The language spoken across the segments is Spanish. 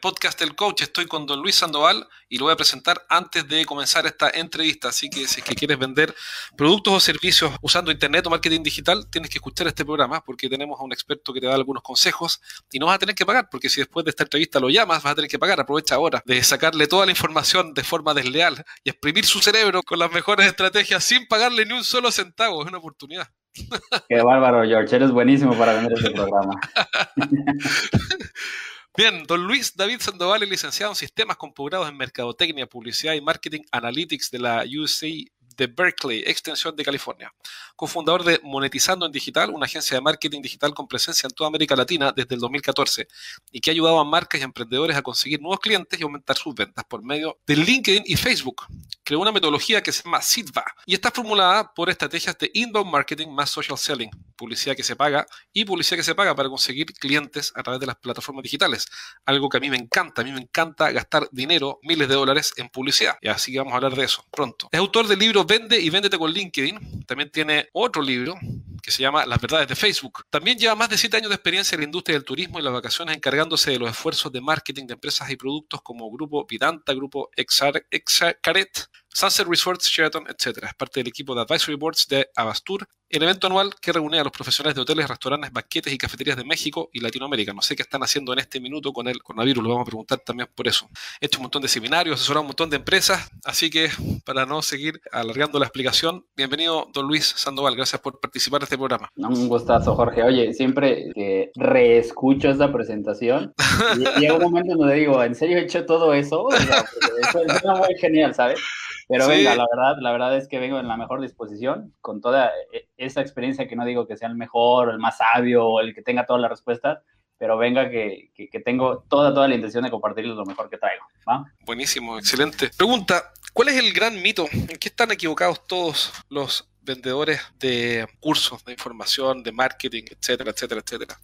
podcast El Coach. Estoy con don Luis Sandoval y lo voy a presentar antes de comenzar esta entrevista. Así que si es que quieres vender productos o servicios usando Internet o marketing digital, tienes que escuchar este programa porque tenemos a un experto que te da algunos consejos y no vas a tener que pagar porque si después de esta entrevista lo llamas, vas a tener que pagar. Aprovecha ahora de sacarle toda la información de forma desleal y exprimir su cerebro con las mejores estrategias sin pagarle ni un solo centavo. Es una oportunidad. Qué bárbaro, George. Eres buenísimo para vender este programa. Bien, don Luis David Sandoval es licenciado en Sistemas con en Mercadotecnia, Publicidad y Marketing Analytics de la UC de Berkeley, extensión de California. Cofundador de Monetizando en Digital, una agencia de marketing digital con presencia en toda América Latina desde el 2014 y que ha ayudado a marcas y emprendedores a conseguir nuevos clientes y aumentar sus ventas por medio de LinkedIn y Facebook. Creó una metodología que se llama SIDVA y está formulada por estrategias de inbound marketing más social selling, publicidad que se paga y publicidad que se paga para conseguir clientes a través de las plataformas digitales. Algo que a mí me encanta, a mí me encanta gastar dinero, miles de dólares en publicidad. Y así que vamos a hablar de eso pronto. Es autor del libro Vende y Véndete con LinkedIn. También tiene otro libro que se llama Las verdades de Facebook. También lleva más de siete años de experiencia en la industria del turismo y las vacaciones encargándose de los esfuerzos de marketing de empresas y productos como Grupo Vidanta, Grupo Exacaret, Sunset Resorts, Sheraton, etc. Es parte del equipo de Advisory Boards de Abastur, el evento anual que reúne a los profesionales de hoteles, restaurantes, banquetes y cafeterías de México y Latinoamérica. No sé qué están haciendo en este minuto con el coronavirus, lo vamos a preguntar también por eso. He hecho un montón de seminarios, asesorado un montón de empresas, así que para no seguir alargando la explicación, bienvenido don Luis Sandoval, gracias por participar en este programa. Un gustazo, Jorge. Oye, siempre que reescucho esta presentación, llega un momento donde digo, ¿en serio he hecho todo eso? O sea, eso es muy genial, ¿sabes? Pero venga, la verdad, la verdad es que vengo en la mejor disposición, con toda e, esa experiencia que no digo que sea el mejor, el más sabio el que tenga todas las respuestas, pero venga que, que, tengo toda, toda la intención de compartirles lo mejor que traigo. Buenísimo, excelente. Pregunta, ¿cuál es el gran mito? ¿En qué están equivocados todos los vendedores de cursos de información, de marketing, etcétera, etcétera, etcétera?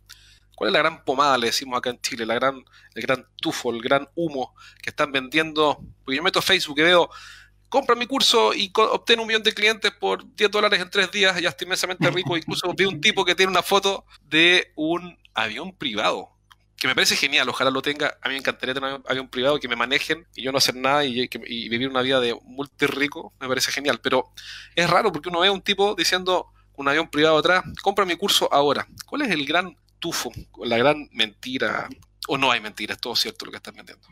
¿Cuál es la gran pomada, le decimos acá en Chile, la gran, el gran tufo, el gran humo que están vendiendo? Porque yo meto Facebook y veo compra mi curso y obtén un millón de clientes por 10 dólares en 3 días, ya estoy inmensamente rico. Incluso vi un tipo que tiene una foto de un avión privado, que me parece genial, ojalá lo tenga. A mí me encantaría tener un avión privado que me manejen y yo no hacer nada y, vivir una vida de multi rico, me parece genial. Pero es raro porque uno ve a un tipo diciendo un avión privado atrás, compra mi curso ahora. ¿Cuál es el gran tufo, la gran mentira? ¿O no hay mentiras? Todo cierto lo que están vendiendo.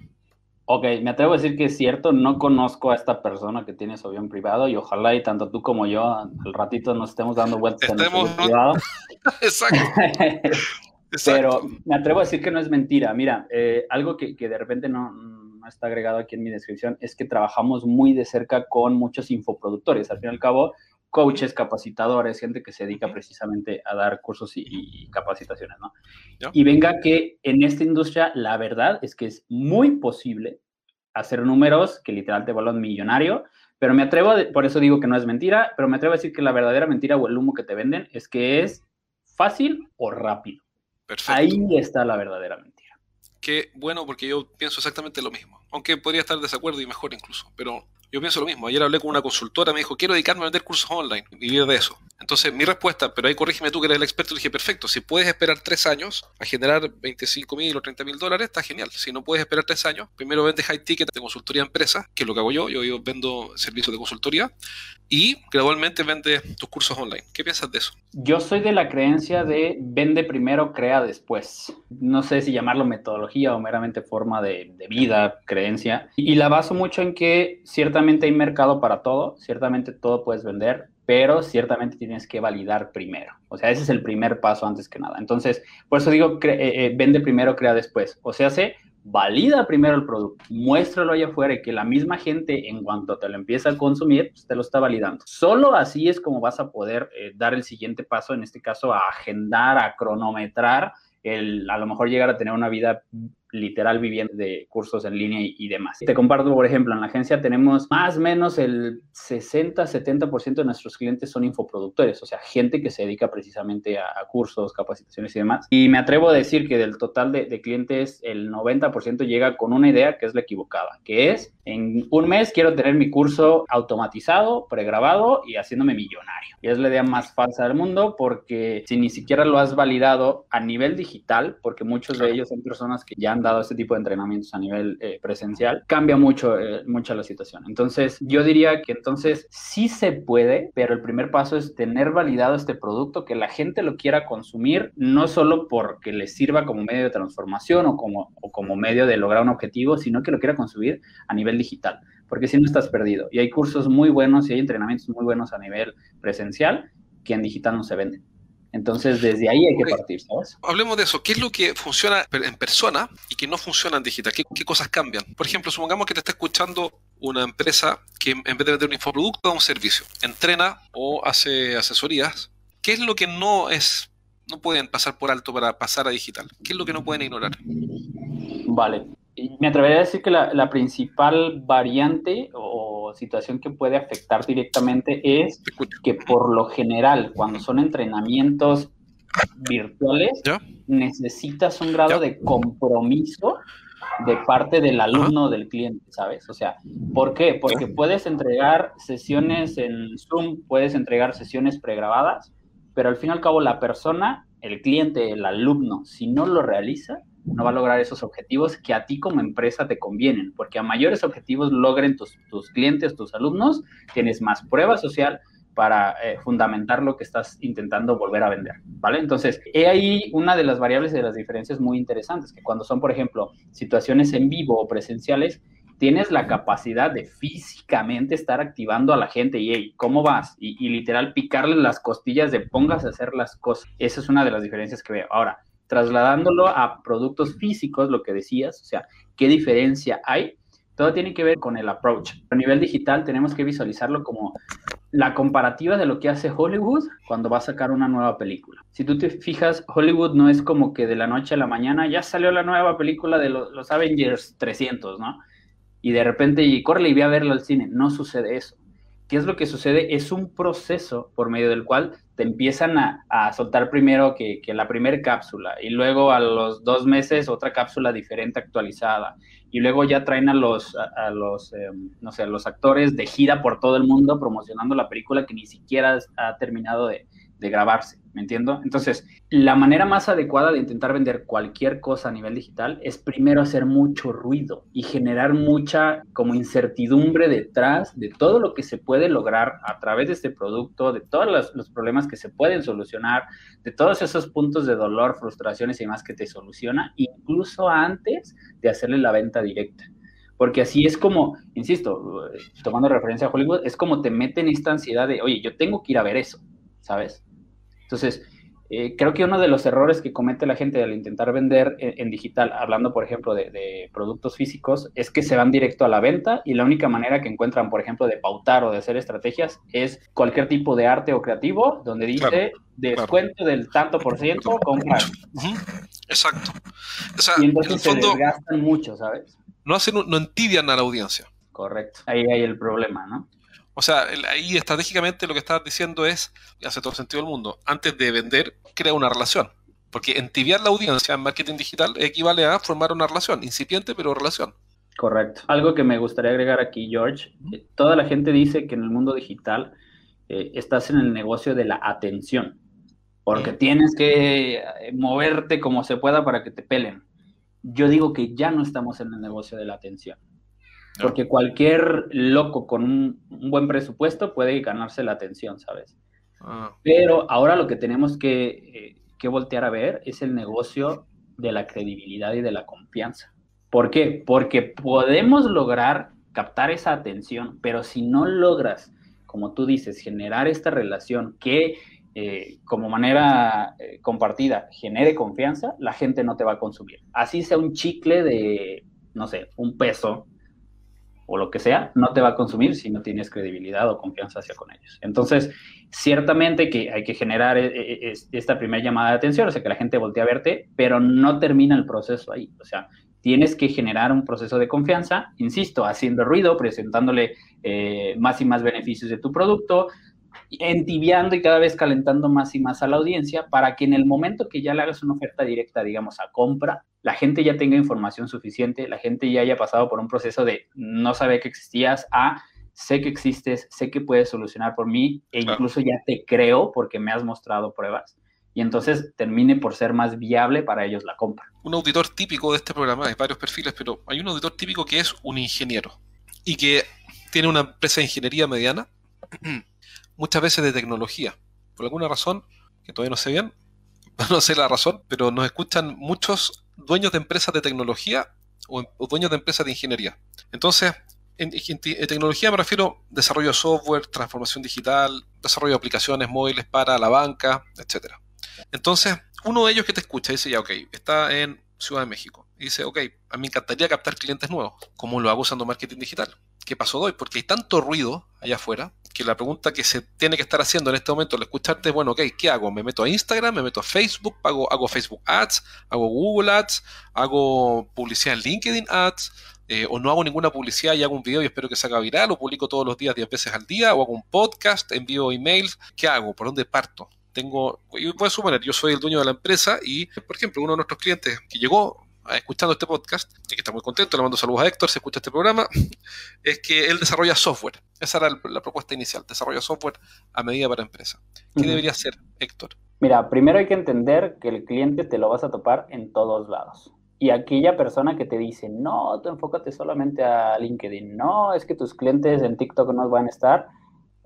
Ok, me atrevo a decir que es cierto, no conozco a esta persona que tiene su avión privado y ojalá y tanto tú como yo al ratito nos estemos dando vueltas en el privado. Exacto. Pero me atrevo a decir que no es mentira. Mira, eh, algo que, que, de repente no, no, está agregado aquí en mi descripción es que trabajamos muy de cerca con muchos infoproductores. Al fin y al cabo, coaches, capacitadores, gente que se dedica precisamente a dar cursos y, capacitaciones, ¿no? Y venga que en esta industria la verdad es que es muy posible hacer números que literal te vuelvan millonario, pero me atrevo, por eso digo que no es mentira, pero me atrevo a decir que la verdadera mentira o el humo que te venden es que es fácil o rápido. Perfecto. Ahí está la verdadera mentira. Qué bueno, porque yo pienso exactamente lo mismo. Aunque podría estar de desacuerdo y mejor incluso, pero yo pienso lo mismo. Ayer hablé con una consultora, me dijo, quiero dedicarme a vender cursos online y vivir de eso. Entonces, mi respuesta, pero ahí corrígeme tú que eres el experto, dije, perfecto, si puedes esperar tres años a generar 25 mil o 30 mil dólares, está genial. Si no puedes esperar tres años, primero vende high ticket de consultoría a empresa, que es lo que hago yo, yo, vendo servicios de consultoría, y gradualmente vende tus cursos online. ¿Qué piensas de eso? Yo soy de la creencia de vende primero, crea después. No sé si llamarlo metodología o meramente forma de, vida, creencia. Y la baso mucho en que ciertamente ciertamente hay mercado para todo, ciertamente todo puedes vender, pero ciertamente tienes que validar primero. O sea, ese es el primer paso antes que nada. Entonces, por eso digo, eh, eh, vende primero, crea después. O sea, se valida primero el producto, muéstralo allá afuera y que la misma gente, en cuanto te lo empieza a consumir, pues, te lo está validando. Solo así es como vas a poder eh, dar el siguiente paso, en este caso, a agendar, a cronometrar, el, a lo mejor llegar a tener una vida literal viviendo de cursos en línea y, demás. Te comparto, por ejemplo, en la agencia tenemos más o menos el 60-70% de nuestros clientes son infoproductores, o sea, gente que se dedica precisamente a, cursos, capacitaciones y demás. Y me atrevo a decir que del total de, de clientes, el 90% llega con una idea que es la equivocada, que es, en un mes quiero tener mi curso automatizado, pregrabado y haciéndome millonario. Y es la idea más falsa del mundo porque si ni siquiera lo has validado a nivel digital, porque muchos de ellos son personas que ya han dado este tipo de entrenamientos a nivel eh, presencial, cambia mucho, eh, mucho la situación. Entonces, yo diría que entonces sí se puede, pero el primer paso es tener validado este producto, que la gente lo quiera consumir, no solo porque le sirva como medio de transformación o como, o como medio de lograr un objetivo, sino que lo quiera consumir a nivel digital porque si no estás perdido. Y hay cursos muy buenos y hay entrenamientos muy buenos a nivel presencial que en digital no se venden. Entonces, desde ahí hay que partir, ¿sabes? Hablemos de eso. ¿Qué es lo que funciona en persona y que no funciona en digital? ¿Qué, cosas cambian? Por ejemplo, supongamos que te está escuchando una empresa que en vez de vender un infoproducto, da un servicio. Entrena o hace asesorías. ¿Qué es lo que no es, no pueden pasar por alto para pasar a digital? ¿Qué es lo que no pueden ignorar? Vale. Me atrevería a decir que la, la principal variante o situación que puede afectar directamente es que por lo general, cuando son entrenamientos virtuales, necesitas un grado de compromiso de parte del alumno del cliente, ¿sabes? O sea, ¿por qué? Porque puedes entregar sesiones en Zoom, puedes entregar sesiones pregrabadas, pero al fin y al cabo la persona, el cliente, el alumno, si no lo realiza, no va a lograr esos objetivos que a ti como empresa te convienen, porque a mayores objetivos logren tus, clientes, tus alumnos, tienes más prueba social para eh, fundamentar lo que estás intentando volver a vender, ¿vale? Entonces, he ahí una de las variables de las diferencias muy interesantes, que cuando son, por ejemplo, situaciones en vivo o presenciales, tienes la capacidad de físicamente estar activando a la gente y, hey, ¿cómo vas? Y, y literal picarle las costillas de pongas a hacer las cosas. Esa es una de las diferencias que veo. Ahora, trasladándolo a productos físicos, lo que decías, o sea, ¿qué diferencia hay? Todo tiene que ver con el approach. A nivel digital tenemos que visualizarlo como la comparativa de lo que hace Hollywood cuando va a sacar una nueva película. Si tú te fijas, Hollywood no es como que de la noche a la mañana ya salió la nueva película de los, Avengers 300, ¿no? Y de repente, y corre y ve a verlo al cine. No sucede eso. ¿Qué es lo que sucede? Es un proceso por medio del cual te empiezan a, soltar primero que, la primera cápsula y luego a los dos meses otra cápsula diferente actualizada. Y luego ya traen a los, a, los em, no sé, a los actores de gira por todo el mundo promocionando la película que ni siquiera ha terminado de, de grabarse, ¿me entiendo? Entonces, la manera más adecuada de intentar vender cualquier cosa a nivel digital es primero hacer mucho ruido y generar mucha como incertidumbre detrás de todo lo que se puede lograr a través de este producto, de todos los, los problemas que se pueden solucionar, de todos esos puntos de dolor, frustraciones y demás que te soluciona, incluso antes de hacerle la venta directa porque así es como, insisto, tomando referencia a Hollywood, es como te meten esta ansiedad de, oye, yo tengo que ir a ver eso, ¿sabes? Entonces, eh, creo que uno de los errores que comete la gente al intentar vender en, digital, hablando por ejemplo de, productos físicos, es que se van directo a la venta y la única manera que encuentran, por ejemplo, de pautar o de hacer estrategias es cualquier tipo de arte o creativo donde dice descuento del tanto por ciento, comprar. Exacto. y entonces se desgastan mucho, ¿sabes? No, hacen, no entidian a la audiencia. Correcto. Ahí hay el problema, ¿no? O sea, ahí estratégicamente lo que estás diciendo es, y hace todo el sentido del mundo, antes de vender, crea una relación. Porque entibiar la audiencia en marketing digital equivale a formar una relación, incipiente pero relación. Correcto. Algo que me gustaría agregar aquí, George, eh, toda la gente dice que en el mundo digital eh, estás en el negocio de la atención, porque tienes que eh, moverte como se pueda para que te pelen. Yo digo que ya no estamos en el negocio de la atención. Porque cualquier loco con un, buen presupuesto puede ganarse la atención, ¿sabes? Ah. Pero ahora lo que tenemos eh, que, voltear a ver es el negocio de la credibilidad y de la confianza. ¿Por qué? Porque podemos lograr captar esa atención, pero si no logras, como tú dices, generar esta relación que eh, como manera eh, compartida genere confianza, la gente no te va a consumir. Así sea un chicle de, no sé, un peso, o lo que sea, no te va a consumir si no tienes credibilidad o confianza hacia con ellos. Entonces, ciertamente que hay que generar eh, eh, esta primera llamada de atención, o sea, que la gente voltee a verte, pero no termina el proceso ahí. O sea, tienes que generar un proceso de confianza, insisto, haciendo ruido, presentándole eh, más y más beneficios de tu producto, entibiando y cada vez calentando más y más a la audiencia para que en el momento que ya le hagas una oferta directa, digamos, a compra, la gente ya tenga información suficiente, la gente ya haya pasado por un proceso de no saber que existías a sé que existes, sé que puedes solucionar por mí e incluso ya te creo porque me has mostrado pruebas. y entonces termine por ser más viable para ellos la compra. Un auditor típico de este programa, hay varios perfiles, pero hay un auditor típico que es un ingeniero y que tiene una empresa de ingeniería mediana, muchas veces de tecnología. Por alguna razón, que todavía no sé bien, no sé la razón, pero nos escuchan muchos dueños de empresas de tecnología o, dueños de empresas de ingeniería. Entonces, en, tecnología me refiero a desarrollo de software, transformación digital, desarrollo de aplicaciones móviles para la banca, etc. Entonces, uno de ellos que te escucha dice, ya, ok, está en Ciudad de México. Y dice, ok, a mí me encantaría captar clientes nuevos. ¿Cómo lo hago usando marketing digital? ¿Qué pasó hoy? Porque hay tanto ruido allá afuera que la pregunta que se tiene que estar haciendo en este momento al escucharte es, bueno, ok, ¿qué hago? ¿Me meto a Instagram? ¿Me meto a Facebook? ¿Hago, hago Facebook Ads? ¿Hago Google Ads? ¿Hago publicidad en LinkedIn Ads? Eh, ¿O no hago ninguna publicidad y hago un video y espero que se haga viral? ¿O publico todos los días 10 veces al día? ¿O hago un podcast? ¿Envío emails? ¿Qué hago? ¿Por dónde parto? Tengo, yo puedo suponer, yo soy el dueño de la empresa y, por ejemplo, uno de nuestros clientes que llegó escuchando este podcast, y que está muy contento, le mando saludos a Héctor, se escucha este programa, es que él desarrolla software. Esa era la propuesta inicial, desarrolla software a medida para empresa. ¿Qué debería hacer, Héctor? Mira, primero hay que entender que el cliente te lo vas a topar en todos lados. Y aquella persona que te dice, no, tú enfócate solamente a LinkedIn, no, es que tus clientes en TikTok no van a estar,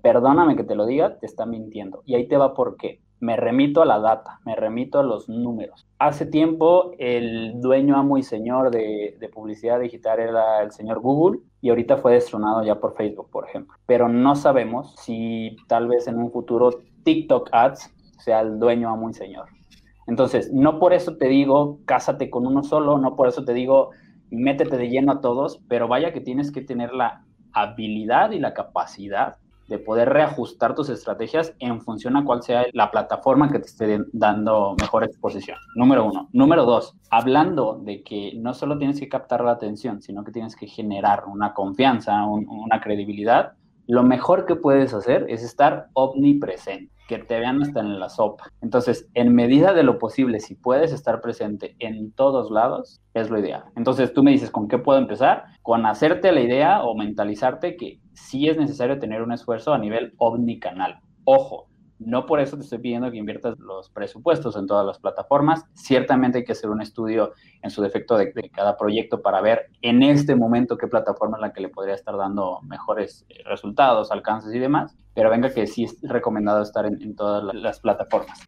perdóname que te lo diga, te está mintiendo. Y ahí te va por qué me remito a la data, me remito a los números. Hace tiempo el dueño, amo y señor de, publicidad digital era el señor Google y ahorita fue destronado ya por Facebook, por ejemplo. Pero no sabemos si tal vez en un futuro TikTok Ads sea el dueño, amo y señor. Entonces, no por eso te digo, cásate con uno solo, no por eso te digo, métete de lleno a todos, pero vaya que tienes que tener la habilidad y la capacidad de poder reajustar tus estrategias en función a cuál sea la plataforma que te esté dando mejor exposición. Número uno. Número dos, hablando de que no solo tienes que captar la atención, sino que tienes que generar una confianza, una credibilidad, lo mejor que puedes hacer es estar omnipresente, que te vean hasta en la sopa. Entonces, en medida de lo posible, si puedes estar presente en todos lados, es lo ideal. Entonces, tú me dices, ¿con qué puedo empezar? Con hacerte la idea o mentalizarte que sí es necesario tener un esfuerzo a nivel omnicanal. Ojo, no por eso te estoy pidiendo que inviertas los presupuestos en todas las plataformas. Ciertamente hay que hacer un estudio en su defecto de, cada proyecto para ver en este momento qué plataforma es la que le podría estar dando mejores eh, resultados, alcances y demás. Pero venga que sí es recomendado estar en todas las plataformas.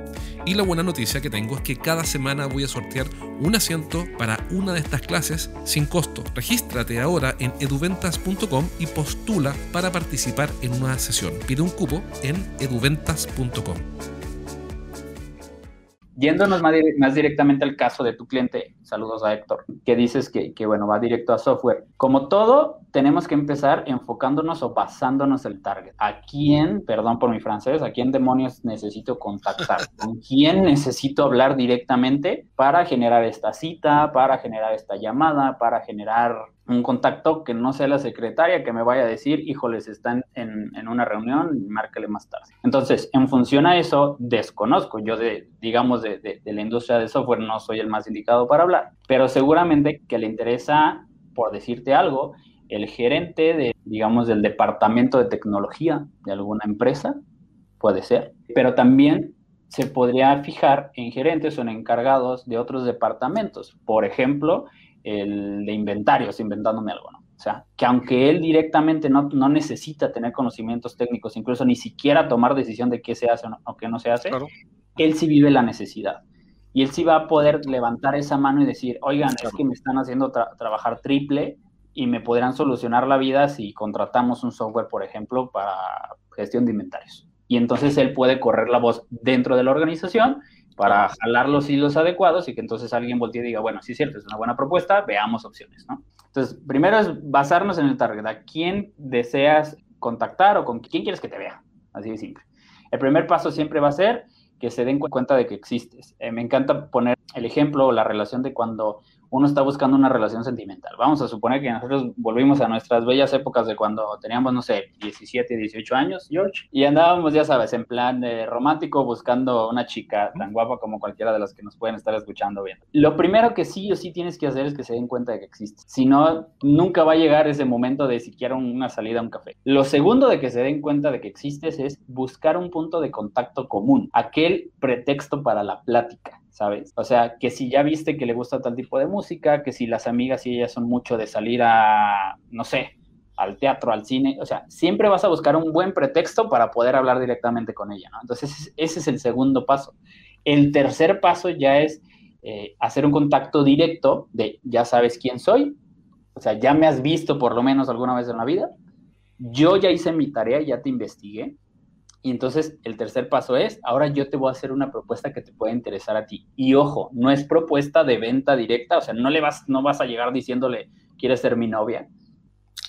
Y la buena noticia que tengo es que cada semana voy a sortear un asiento para una de estas clases sin costo. Regístrate ahora en eduventas.com y postula para participar en una sesión. Pide un cupo en eduventas.com. Yéndonos más, directamente al caso de tu cliente, saludos a Héctor, que dices que, que, bueno, va directo a software. Como todo, tenemos que empezar enfocándonos o basándonos el target. ¿A quién, perdón por mi francés, a quién demonios necesito contactar? ¿Con quién necesito hablar directamente para generar esta cita, para generar esta llamada, para generar un contacto que no sea la secretaria que me vaya a decir, híjoles, están en, en una reunión, márcale más tarde. Entonces, en función a eso, desconozco. Yo, de, digamos, de, de, de la industria de software no soy el más indicado para hablar, pero seguramente que le interesa, por decirte algo, el gerente de, digamos, del departamento de tecnología de alguna empresa, puede ser, pero también se podría fijar en gerentes o en encargados de otros departamentos. Por ejemplo, el de inventarios, inventándome algo, ¿no? O sea, que aunque él directamente no, no necesita tener conocimientos técnicos, incluso ni siquiera tomar decisión de qué se hace o, qué no se hace, él sí vive la necesidad. Y él sí va a poder levantar esa mano y decir, oigan, es que me están haciendo trabajar triple y me podrán solucionar la vida si contratamos un software, por ejemplo, para gestión de inventarios. Y entonces él puede correr la voz dentro de la organización para jalar los hilos adecuados y que entonces alguien voltee y diga, bueno, sí es cierto, es una buena propuesta, veamos opciones, ¿no? Entonces, primero es basarnos en el target, a quién deseas contactar o con quién quieres que te vea, así de simple. El primer paso siempre va a ser que se den cuenta de que existes. Eh, me encanta poner el ejemplo o la relación de cuando uno está buscando una relación sentimental. Vamos a suponer que nosotros volvimos a nuestras bellas épocas de cuando teníamos, no sé, 17, 18 años, George, y andábamos, ya sabes, en plan romántico buscando una chica tan guapa como cualquiera de las que nos pueden estar escuchando bien. Lo primero que sí o sí tienes que hacer es que se den cuenta de que existe. Si no, nunca va a llegar ese momento de siquiera una salida a un café. Lo segundo de que se den cuenta de que existes es buscar un punto de contacto común, aquel pretexto para la plática. ¿Sabes? O sea, que si ya viste que le gusta tal tipo de música, que si las amigas y ellas son mucho de salir a, no sé, al teatro, al cine, o sea, siempre vas a buscar un buen pretexto para poder hablar directamente con ella, ¿no? Entonces, ese es el segundo paso. El tercer paso ya es eh, hacer un contacto directo de, ya sabes quién soy, o sea, ya me has visto por lo menos alguna vez en la vida, yo ya hice mi tarea, ya te investigué, y entonces el tercer paso es, ahora yo te voy a hacer una propuesta que te pueda interesar a ti. Y ojo, no es propuesta de venta directa, o sea, no le vas, no vas a llegar diciéndole, quieres ser mi novia,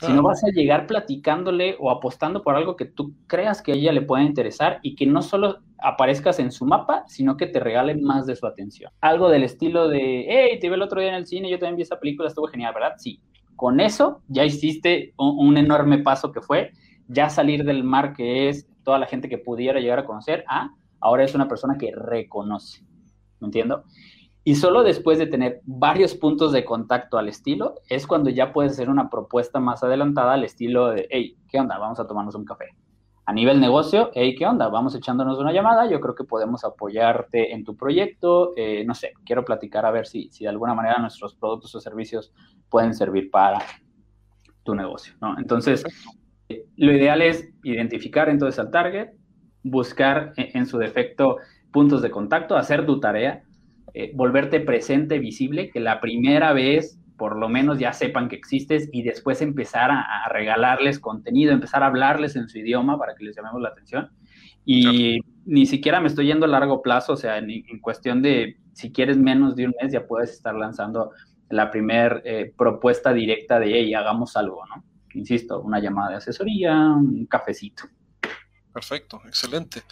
sino vas a llegar platicándole o apostando por algo que tú creas que a ella le pueda interesar y que no solo aparezcas en su mapa, sino que te regale más de su atención. Algo del estilo de, hey, te vi el otro día en el cine, yo también vi esa película, estuvo genial, ¿verdad? Sí. Con eso ya hiciste un enorme paso que fue ya salir del mar que es toda la gente que pudiera llegar a conocer, a ahora es una persona que reconoce. ¿Me entiendo? Y solo después de tener varios puntos de contacto al estilo, es cuando ya puedes hacer una propuesta más adelantada al estilo de, hey, ¿qué onda? Vamos a tomarnos un café. A nivel negocio, hey, ¿qué onda? Vamos echándonos una llamada, yo creo que podemos apoyarte en tu proyecto, eh, no sé, quiero platicar a ver si, si de alguna manera nuestros productos o servicios pueden servir para tu negocio, ¿no? Entonces, lo ideal es identificar entonces al target, buscar e, en, su defecto puntos de contacto, hacer tu tarea, eh, volverte presente, visible, que la primera vez por lo menos ya sepan que existes y después empezar a, regalarles contenido, empezar a hablarles en su idioma para que les llamemos la atención. Y ni siquiera me estoy yendo a largo plazo, o sea, en, cuestión de si quieres menos de un mes ya puedes estar lanzando la primera eh, propuesta directa de, hey, hagamos algo, ¿no? Insisto, una llamada de asesoría, un cafecito. Perfecto, excelente.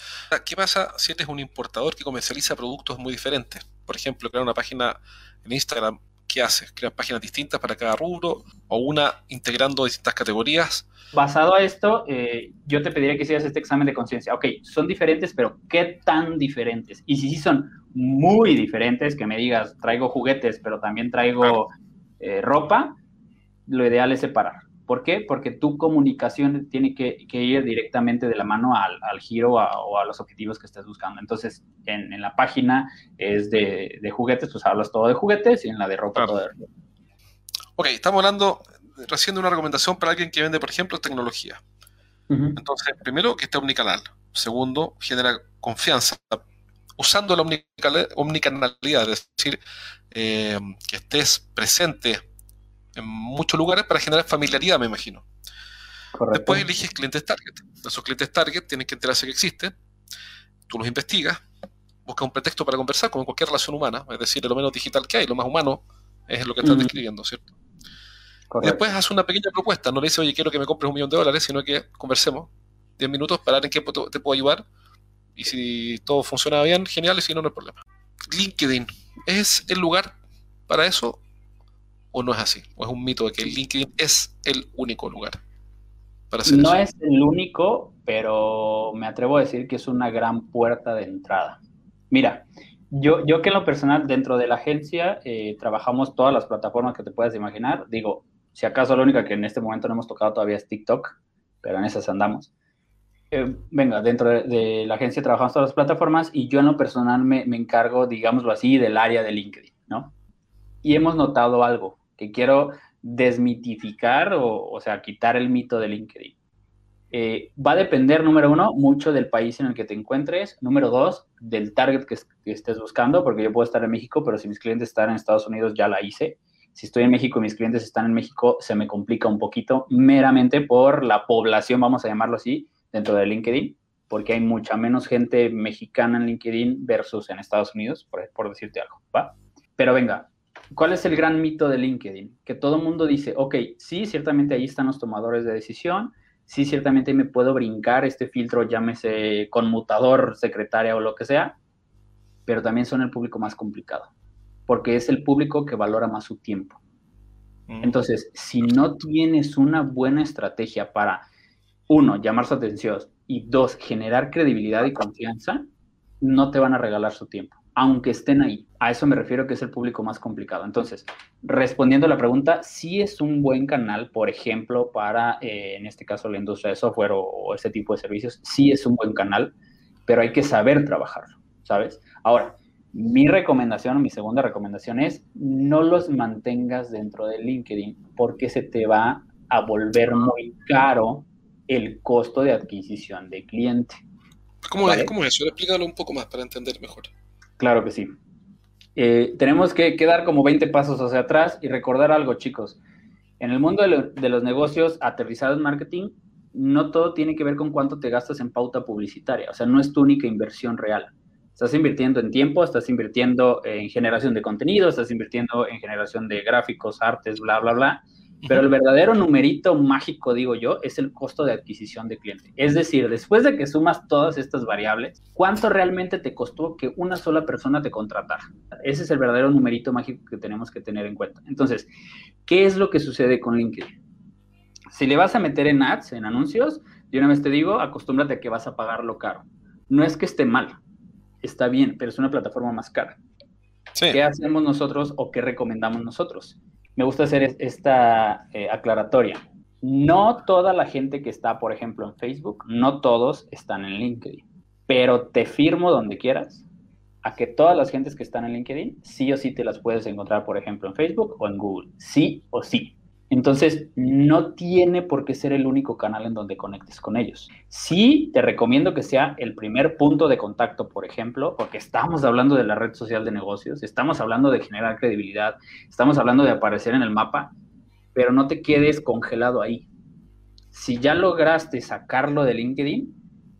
¿Qué pasa si eres un importador que comercializa productos muy diferentes? Por ejemplo, crear una página en Instagram, ¿qué haces? ¿Creas páginas distintas para cada rubro o una integrando distintas categorías? Basado a esto, eh, yo te pediría que hicieras este examen de conciencia. Ok, son diferentes, pero ¿qué tan diferentes? Y si sí son muy diferentes, que me digas, traigo juguetes, pero también traigo eh, ropa, lo ideal es separar. ¿Por qué? Porque tu comunicación tiene que, ir directamente de la mano al, giro o a los objetivos que estés buscando. Entonces, en, la página es de, juguetes, pues hablas todo de juguetes y en la de ropa todo de ropa. Ok, estamos hablando recién de una recomendación para alguien que vende, por ejemplo, tecnología. Entonces, primero, que esté omnicanal. Segundo, genera confianza usando la omnicanalidad, es decir, eh, que estés presente en muchos lugares para generar familiaridad, me imagino. Después eliges clientes target. Esos clientes target tienen que enterarse que existen. Tú los investigas, buscas un pretexto para conversar, como en cualquier relación humana, es decir, lo menos digital que hay, lo más humano es lo que estás describiendo, ¿cierto? Después haces una pequeña propuesta, no le dices, oye, quiero que me compres un millón de dólares, sino que conversemos 10 minutos para ver en qué te puedo ayudar. Y si todo funciona bien, genial, y si no, no hay problema. LinkedIn, ¿es el lugar para eso ¿O no es así? ¿O es un mito de que LinkedIn es el único lugar para hacer No es el único, pero me atrevo a decir que es una gran puerta de entrada. Mira, yo, yo que en lo personal dentro de la agencia eh, trabajamos todas las plataformas que te puedas imaginar. Digo, si acaso la única que en este momento no hemos tocado todavía es TikTok, pero en esas andamos. Eh, venga, dentro de, la agencia trabajamos todas las plataformas y yo en lo personal me, me encargo, digámoslo así, del área de LinkedIn, ¿no? Y hemos notado algo que quiero desmitificar o, o sea, quitar el mito de LinkedIn. Eh, va a depender, número uno, mucho del país en el que te encuentres. Número dos, del target que, estés buscando, porque yo puedo estar en México, pero si mis clientes están en Estados Unidos, ya la hice. Si estoy en México y mis clientes están en México, se me complica un poquito, meramente por la población, vamos a llamarlo así, dentro de LinkedIn, porque hay mucha menos gente mexicana en LinkedIn versus en Estados Unidos, por, por decirte algo, ¿va? Pero venga, ¿Cuál es el gran mito de LinkedIn? Que todo el mundo dice, ok, sí, ciertamente ahí están los tomadores de decisión, sí, ciertamente me puedo brincar este filtro, llámese conmutador, secretaria o lo que sea, pero también son el público más complicado. porque es el público que valora más su tiempo. Mm. Entonces, si no tienes una buena estrategia para, uno, llamar su atención y dos, generar credibilidad y confianza, no te van a regalar su tiempo, aunque estén ahí. A eso me refiero que es el público más complicado. Entonces, respondiendo a la pregunta, sí es un buen canal, por ejemplo, para, eh, en este caso, la industria de software o, o ese tipo de servicios, sí es un buen canal, pero hay que saber trabajarlo, ¿sabes? Ahora, mi recomendación o mi segunda recomendación es no los mantengas dentro de LinkedIn porque se te va a volver muy caro el costo de adquisición de cliente. ¿Cómo, es, ¿Cómo, eso? Explícalo un poco más para entender mejor. Claro que sí. Eh, tenemos que, dar como 20 pasos hacia atrás y recordar algo, chicos. En el mundo de, de los negocios aterrizados en marketing, no todo tiene que ver con cuánto te gastas en pauta publicitaria. O sea, no es tu única inversión real Estás invirtiendo en tiempo, estás invirtiendo en generación de contenido, estás invirtiendo en generación de gráficos, artes, bla, bla, bla. Pero el verdadero numerito mágico, digo yo, es el costo de adquisición de cliente. Es decir, después de que sumas todas estas variables, ¿cuánto realmente te costó que una sola persona te contratara? Ese es el verdadero numerito mágico que tenemos que tener en cuenta. Entonces, ¿qué es lo que sucede con LinkedIn? Si le vas a meter en ads, en anuncios, de una vez te digo, acostúmbrate a que vas a pagarlo caro. No es que esté mal, está bien, pero es una plataforma más cara. ¿Qué hacemos nosotros o qué recomendamos nosotros? Me gusta hacer esta eh, aclaratoria. No toda la gente que está, por ejemplo, en Facebook, no todos están en LinkedIn, pero te firmo donde quieras a que todas las gentes que están en LinkedIn, sí o sí te las puedes encontrar, por ejemplo, en Facebook o en Google. Sí o sí. Entonces, no tiene por qué ser el único canal en donde conectes con ellos. Sí, te recomiendo que sea el primer punto de contacto, por ejemplo, porque estamos hablando de la red social de negocios, estamos hablando de generar credibilidad, estamos hablando de aparecer en el mapa, pero no te quedes congelado ahí. Si ya lograste sacarlo de LinkedIn,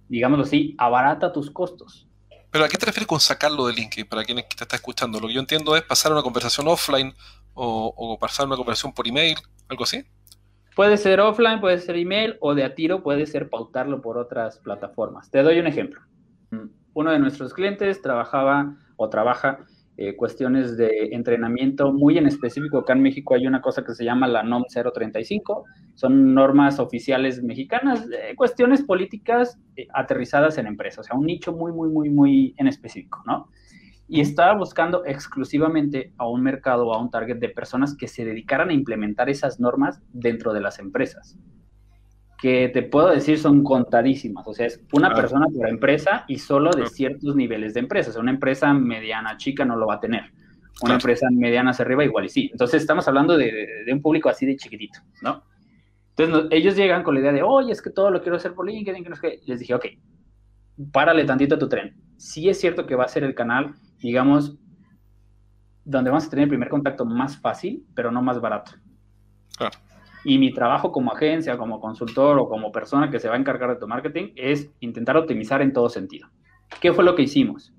digámoslo así, abarata tus costos. ¿Pero a qué te refieres con sacarlo de LinkedIn? Para quienes te está escuchando, lo que yo entiendo es pasar una conversación offline o, pasar una conversación por email algo así. Puede ser offline, puede ser email o de a tiro puede ser pautarlo por otras plataformas. Te doy un ejemplo. Uno de nuestros clientes trabajaba o trabaja eh, cuestiones de entrenamiento muy en específico. Acá en México hay una cosa que se llama la NOM 035. Son normas oficiales mexicanas, cuestiones políticas eh, aterrizadas en empresas, o sea, un nicho muy, muy, muy, muy en específico, ¿no? Y estaba buscando exclusivamente a un mercado o a un target de personas que se dedicaran a implementar esas normas dentro de las empresas. Que te puedo decir son contadísimas, o sea, es una persona por empresa y solo de ciertos niveles de empresas. Una empresa mediana, chica no lo va a tener. Una empresa mediana hacia arriba igual y sí. Entonces estamos hablando de, un público así de chiquitito, ¿no? Entonces ellos llegan con la idea de, oye, es que todo lo quiero hacer por LinkedIn, que no es que... Les dije, ok, párale tantito a tu tren. Sí es cierto que va a ser el canal digamos, donde vamos a tener el primer contacto más fácil, pero no más barato. Y mi trabajo como agencia, como consultor o como persona que se va a encargar de tu marketing es intentar optimizar en todo sentido. ¿Qué fue lo que hicimos?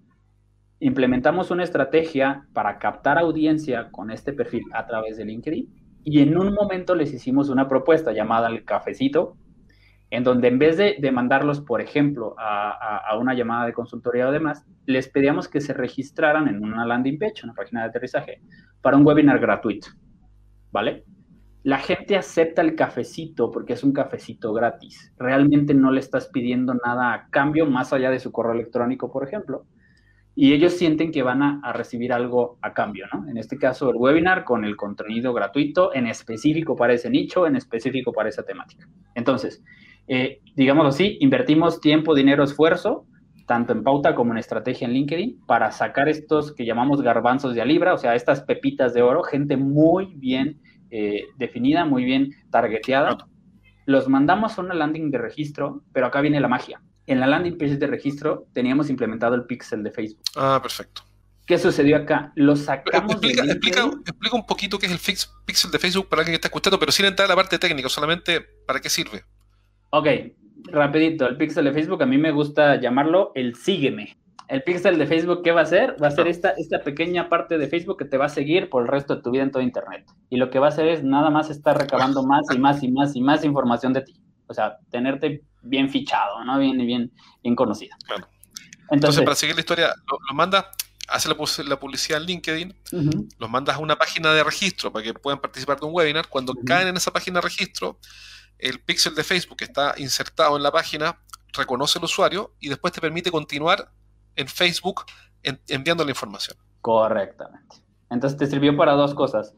Implementamos una estrategia para captar audiencia con este perfil a través de LinkedIn y en un momento les hicimos una propuesta llamada el cafecito, en donde en vez de, mandarlos, por ejemplo, a, una llamada de consultoría o demás, les pedíamos que se registraran en una landing page, una página de aterrizaje, para un webinar gratuito, ¿vale? La gente acepta el cafecito porque es un cafecito gratis. Realmente no le estás pidiendo nada a cambio más allá de su correo electrónico, por ejemplo. Y ellos sienten que van a recibir algo a cambio, ¿no? En este caso, el webinar con el contenido gratuito en específico para ese nicho, en específico para esa temática. Entonces, eh, digamos así, invertimos tiempo, dinero, esfuerzo, tanto en pauta como en estrategia en LinkedIn, para sacar estos que llamamos garbanzos de a libra, o sea, estas pepitas de oro, gente muy bien eh, definida, muy bien targeteada. Los mandamos a una landing de registro, pero acá viene la magia. En la landing page de registro teníamos implementado el pixel de Facebook. Ah, perfecto. ¿Qué sucedió acá? Lo sacamos explica, de explica, explica, un poquito qué es el pixel de Facebook para alguien que está escuchando, pero sin entrar a la parte técnica, solamente para qué sirve. Ok, rapidito, el pixel de Facebook a mí me gusta llamarlo el sígueme. El pixel de Facebook, ¿qué va a hacer? Va a ser esta, esta pequeña parte de Facebook que te va a seguir por el resto de tu vida en todo Internet. Y lo que va a hacer es nada más estar recabando más y más y más y más información de ti. O sea, tenerte bien fichado, ¿no? Bien, bien, bien conocido. Claro. Entonces, para seguir la historia, lo, manda haces la, publicidad en LinkedIn, los mandas a una página de registro para que puedan participar de un webinar. Cuando caen en esa página de registro, el pixel de Facebook que está insertado en la página reconoce el usuario y después te permite continuar en Facebook enviando la información. Correctamente. Entonces te sirvió para dos cosas.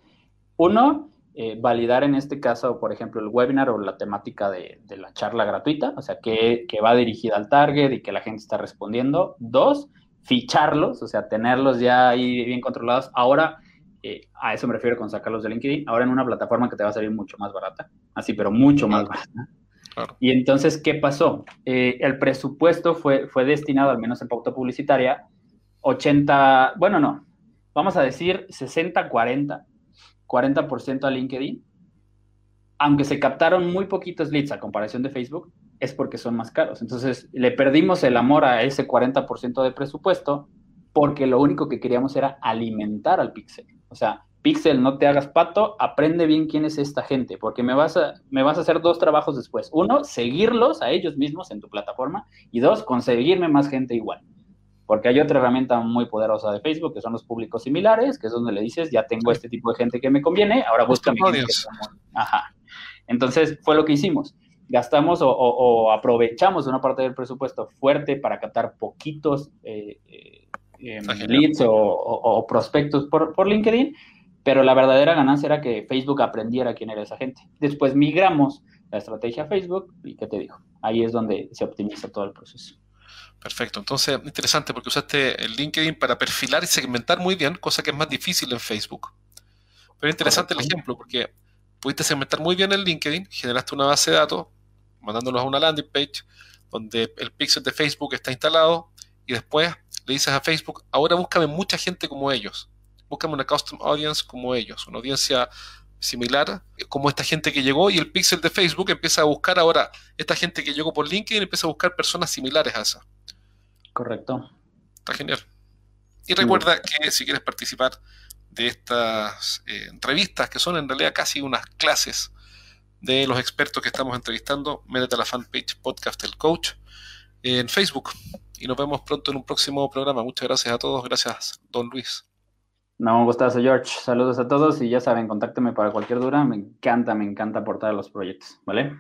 Uno, eh, validar en este caso, por ejemplo, el webinar o la temática de, la charla gratuita, o sea, que, que, va dirigida al target y que la gente está respondiendo. Dos, ficharlos, o sea, tenerlos ya ahí bien controlados. Ahora, eh, a eso me refiero con sacarlos de LinkedIn, ahora en una plataforma que te va a salir mucho más barata, así, pero mucho más barata. Y entonces, ¿qué pasó? Eh, el presupuesto fue, fue destinado, al menos en pauta publicitaria, 80, bueno, no, vamos a decir 60-40, 40% a LinkedIn, aunque se captaron muy poquitos leads a comparación de Facebook, es porque son más caros. Entonces, le perdimos el amor a ese 40% de presupuesto porque lo único que queríamos era alimentar al pixel. O sea, pixel, no te hagas pato, aprende bien quién es esta gente, porque me vas a, me vas a hacer dos trabajos después. Uno, seguirlos a ellos mismos en tu plataforma y dos, conseguirme más gente igual. Porque hay otra herramienta muy poderosa de Facebook, que son los públicos similares, que es donde le dices, ya tengo este tipo de gente que me conviene, ahora búscame. Ajá. Entonces, fue lo que hicimos. Gastamos o, aprovechamos una parte del presupuesto fuerte para captar poquitos eh, eh, em, leads o, prospectos por, por LinkedIn, pero la verdadera ganancia era que Facebook aprendiera quién era esa gente. Después migramos la estrategia a Facebook y ¿qué te digo? Ahí es donde se optimiza todo el proceso. Perfecto. Entonces, interesante porque usaste el LinkedIn para perfilar y segmentar muy bien, cosa que es más difícil en Facebook. Pero interesante el ejemplo porque pudiste segmentar muy bien el LinkedIn, generaste una base de datos, mandándolos a una landing page donde el pixel de Facebook está instalado y después le dices a Facebook, ahora búscame mucha gente como ellos. Búscame una custom audience como ellos, una audiencia similar como esta gente que llegó y el pixel de Facebook empieza a buscar ahora esta gente que llegó por LinkedIn empieza a buscar personas similares a esa. Correcto. Está genial. Y recuerda que si quieres participar de estas eh, entrevistas, que son en realidad casi unas clases de los expertos que estamos entrevistando, métete a la fanpage Podcast del Coach en Facebook. Y nos vemos pronto en un próximo programa. Muchas gracias a todos. Gracias, don Luis. No, un gustazo, George. Saludos a todos y ya saben, contácteme para cualquier duda. Me encanta, me encanta aportar a los proyectos, ¿vale?